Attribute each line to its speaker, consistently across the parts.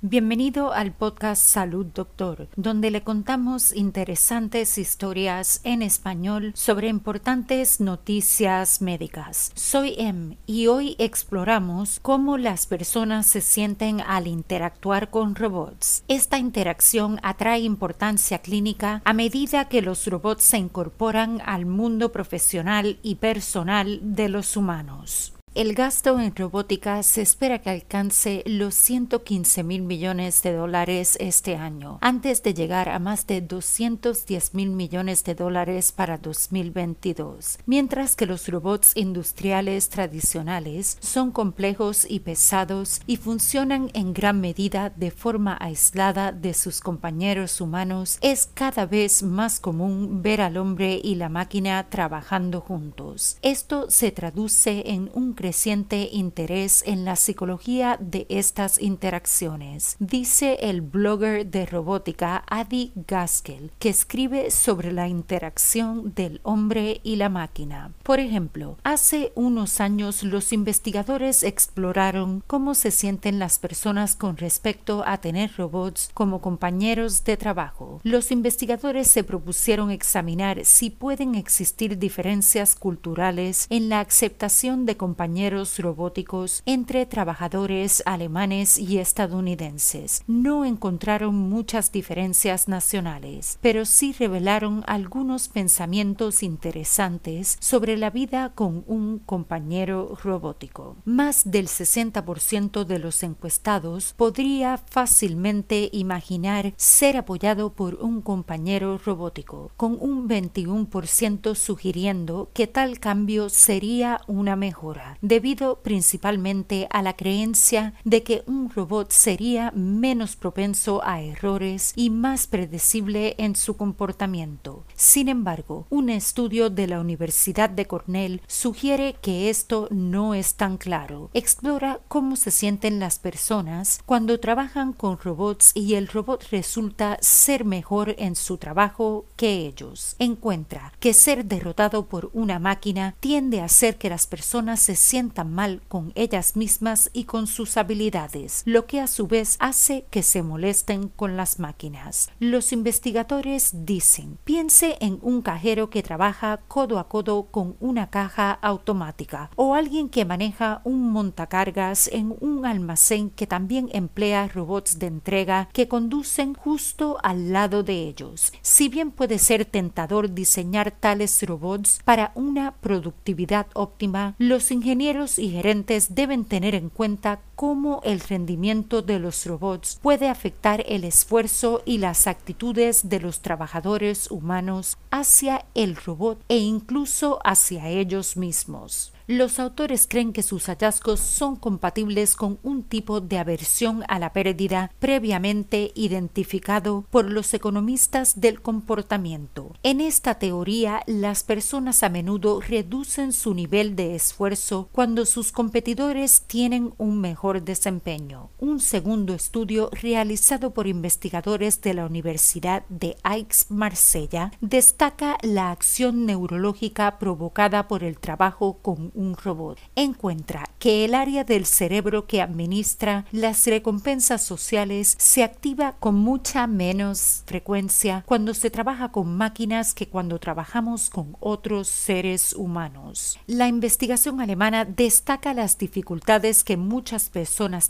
Speaker 1: Bienvenido al podcast Salud Doctor, donde le contamos interesantes historias en español sobre importantes noticias médicas. Soy Em y hoy exploramos cómo las personas se sienten al interactuar con robots. Esta interacción atrae importancia clínica a medida que los robots se incorporan al mundo profesional y personal de los humanos. El gasto en robótica se espera que alcance los 115 mil millones de dólares este año, antes de llegar a más de 210 mil millones de dólares para 2022, mientras que los robots industriales tradicionales son complejos y pesados y funcionan en gran medida de forma aislada de sus compañeros humanos, es cada vez más común ver al hombre y la máquina trabajando juntos. Esto se traduce en un creciente interés en la psicología de estas interacciones, dice el blogger de robótica Adi Gaskell, que escribe sobre la interacción del hombre y la máquina. Por ejemplo, hace unos años los investigadores exploraron cómo se sienten las personas con respecto a tener robots como compañeros de trabajo. Los investigadores se propusieron examinar si pueden existir diferencias culturales en la aceptación de compañeros robóticos entre trabajadores alemanes y estadounidenses. No encontraron muchas diferencias nacionales, pero sí revelaron algunos pensamientos interesantes sobre la vida con un compañero robótico. Más del 60% de los encuestados podría fácilmente imaginar ser apoyado por un compañero robótico, con un 21% sugiriendo que tal cambio sería una mejora debido principalmente a la creencia de que un robot sería menos propenso a errores y más predecible en su comportamiento. Sin embargo, un estudio de la Universidad de Cornell sugiere que esto no es tan claro. Explora cómo se sienten las personas cuando trabajan con robots y el robot resulta ser mejor en su trabajo que ellos. Encuentra que ser derrotado por una máquina tiende a hacer que las personas se sientan mal con ellas mismas y con sus habilidades, lo que a su vez hace que se molesten con las máquinas. Los investigadores dicen, piense en un cajero que trabaja codo a codo con una caja automática o alguien que maneja un montacargas en un almacén que también emplea robots de entrega que conducen justo al lado de ellos. Si bien puede ser tentador diseñar tales robots para una productividad óptima, los ingenieros y gerentes deben tener en cuenta cómo el rendimiento de los robots puede afectar el esfuerzo y las actitudes de los trabajadores humanos hacia el robot e incluso hacia ellos mismos. Los autores creen que sus hallazgos son compatibles con un tipo de aversión a la pérdida previamente identificado por los economistas del comportamiento. En esta teoría, las personas a menudo reducen su nivel de esfuerzo cuando sus competidores tienen un mejor desempeño. Un segundo estudio realizado por investigadores de la Universidad de Aix-Marsella destaca la acción neurológica provocada por el trabajo con un robot, encuentra que el área del cerebro que administra las recompensas sociales se activa con mucha menos frecuencia cuando se trabaja con máquinas que cuando trabajamos con otros seres humanos. La investigación alemana destaca las dificultades que muchas personas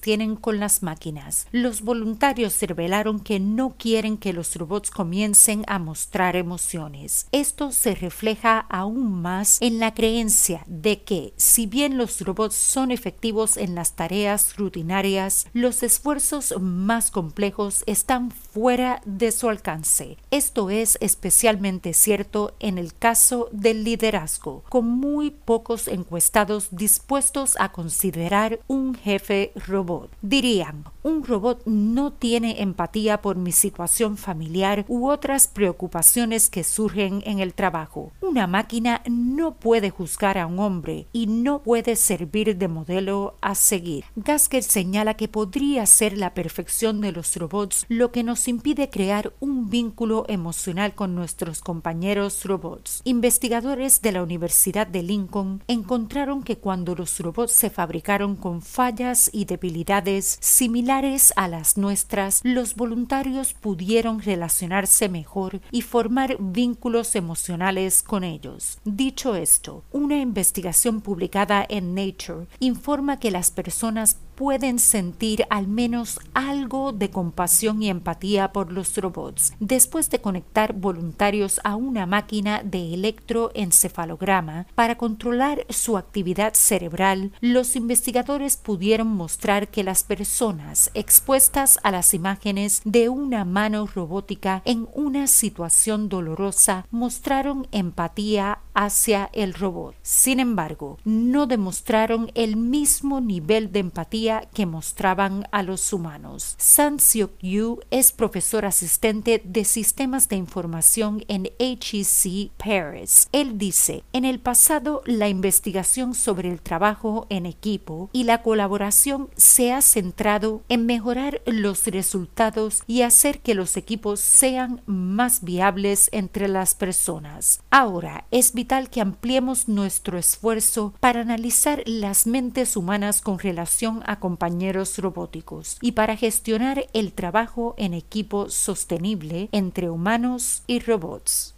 Speaker 1: tienen con las máquinas. Los voluntarios revelaron que no quieren que los robots comiencen a mostrar emociones. Esto se refleja aún más en la creencia de que si bien los robots son efectivos en las tareas rutinarias, los esfuerzos más complejos están fuera de su alcance. Esto es especialmente cierto en el caso del liderazgo, con muy pocos encuestados dispuestos a considerar un jefe robot. Dirían, un robot no tiene empatía por mi situación familiar u otras preocupaciones que surgen en el trabajo. Una máquina no puede juzgar a un hombre y no puede servir de modelo a seguir. Gaskell señala que podría ser la perfección de los robots lo que nos impide crear un vínculo emocional con nuestros compañeros robots. Investigadores de la Universidad de Lincoln encontraron que cuando los robots se fabricaron con fallas y debilidades similares a las nuestras, los voluntarios pudieron relacionarse mejor y formar vínculos emocionales con ellos. Dicho esto, una investigación publicada en Nature informa que las personas pueden sentir al menos algo de compasión y empatía por los robots. Después de conectar voluntarios a una máquina de electroencefalograma para controlar su actividad cerebral, los investigadores pudieron mostrar que las personas expuestas a las imágenes de una mano robótica en una situación dolorosa mostraron empatía hacia el robot. Sin embargo, no demostraron el mismo nivel de empatía que mostraban a los humanos. San Seok Yu es profesor asistente de sistemas de información en HEC Paris. Él dice, en el pasado la investigación sobre el trabajo en equipo y la colaboración se ha centrado en mejorar los resultados y hacer que los equipos sean más viables entre las personas. Ahora es vital que ampliemos nuestro esfuerzo para analizar las mentes humanas con relación a compañeros robóticos y para gestionar el trabajo en equipo sostenible entre humanos y robots.